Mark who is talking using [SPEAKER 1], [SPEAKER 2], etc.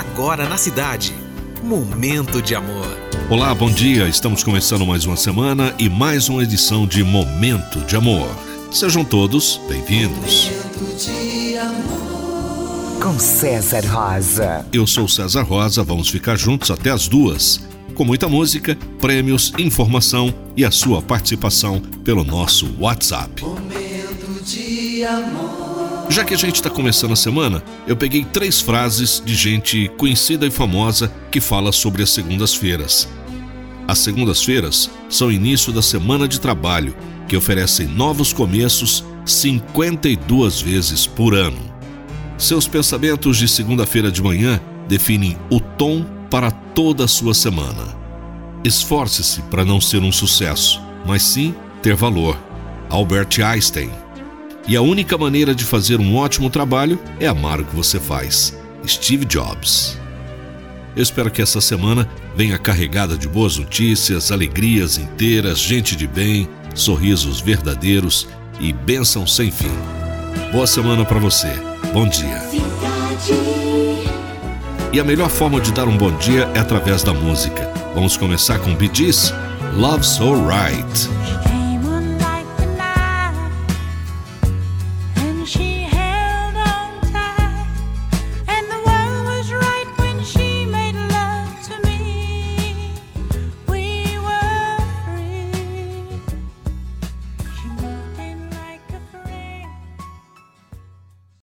[SPEAKER 1] agora na cidade. Momento de amor.
[SPEAKER 2] Olá, bom dia. Estamos começando mais uma semana e mais uma edição de Momento de Amor. Sejam todos bem-vindos.
[SPEAKER 3] Com César Rosa.
[SPEAKER 2] Eu sou César Rosa, vamos ficar juntos até as duas. Com muita música, prêmios, informação e a sua participação pelo nosso WhatsApp.
[SPEAKER 4] Momento de amor.
[SPEAKER 2] Já que a gente está começando a semana, eu peguei três frases de gente conhecida e famosa que fala sobre as segundas-feiras. As segundas-feiras são o início da semana de trabalho, que oferecem novos começos 52 vezes por ano. Seus pensamentos de segunda-feira de manhã definem o tom para toda a sua semana. Esforce-se para não ser um sucesso, mas sim ter valor. Albert Einstein e a única maneira de fazer um ótimo trabalho é amar o que você faz. Steve Jobs. Eu espero que essa semana venha carregada de boas notícias, alegrias inteiras, gente de bem, sorrisos verdadeiros e bênção sem fim. Boa semana para você. Bom dia. E a melhor forma de dar um bom dia é através da música. Vamos começar com Bee Gees, Love So Right.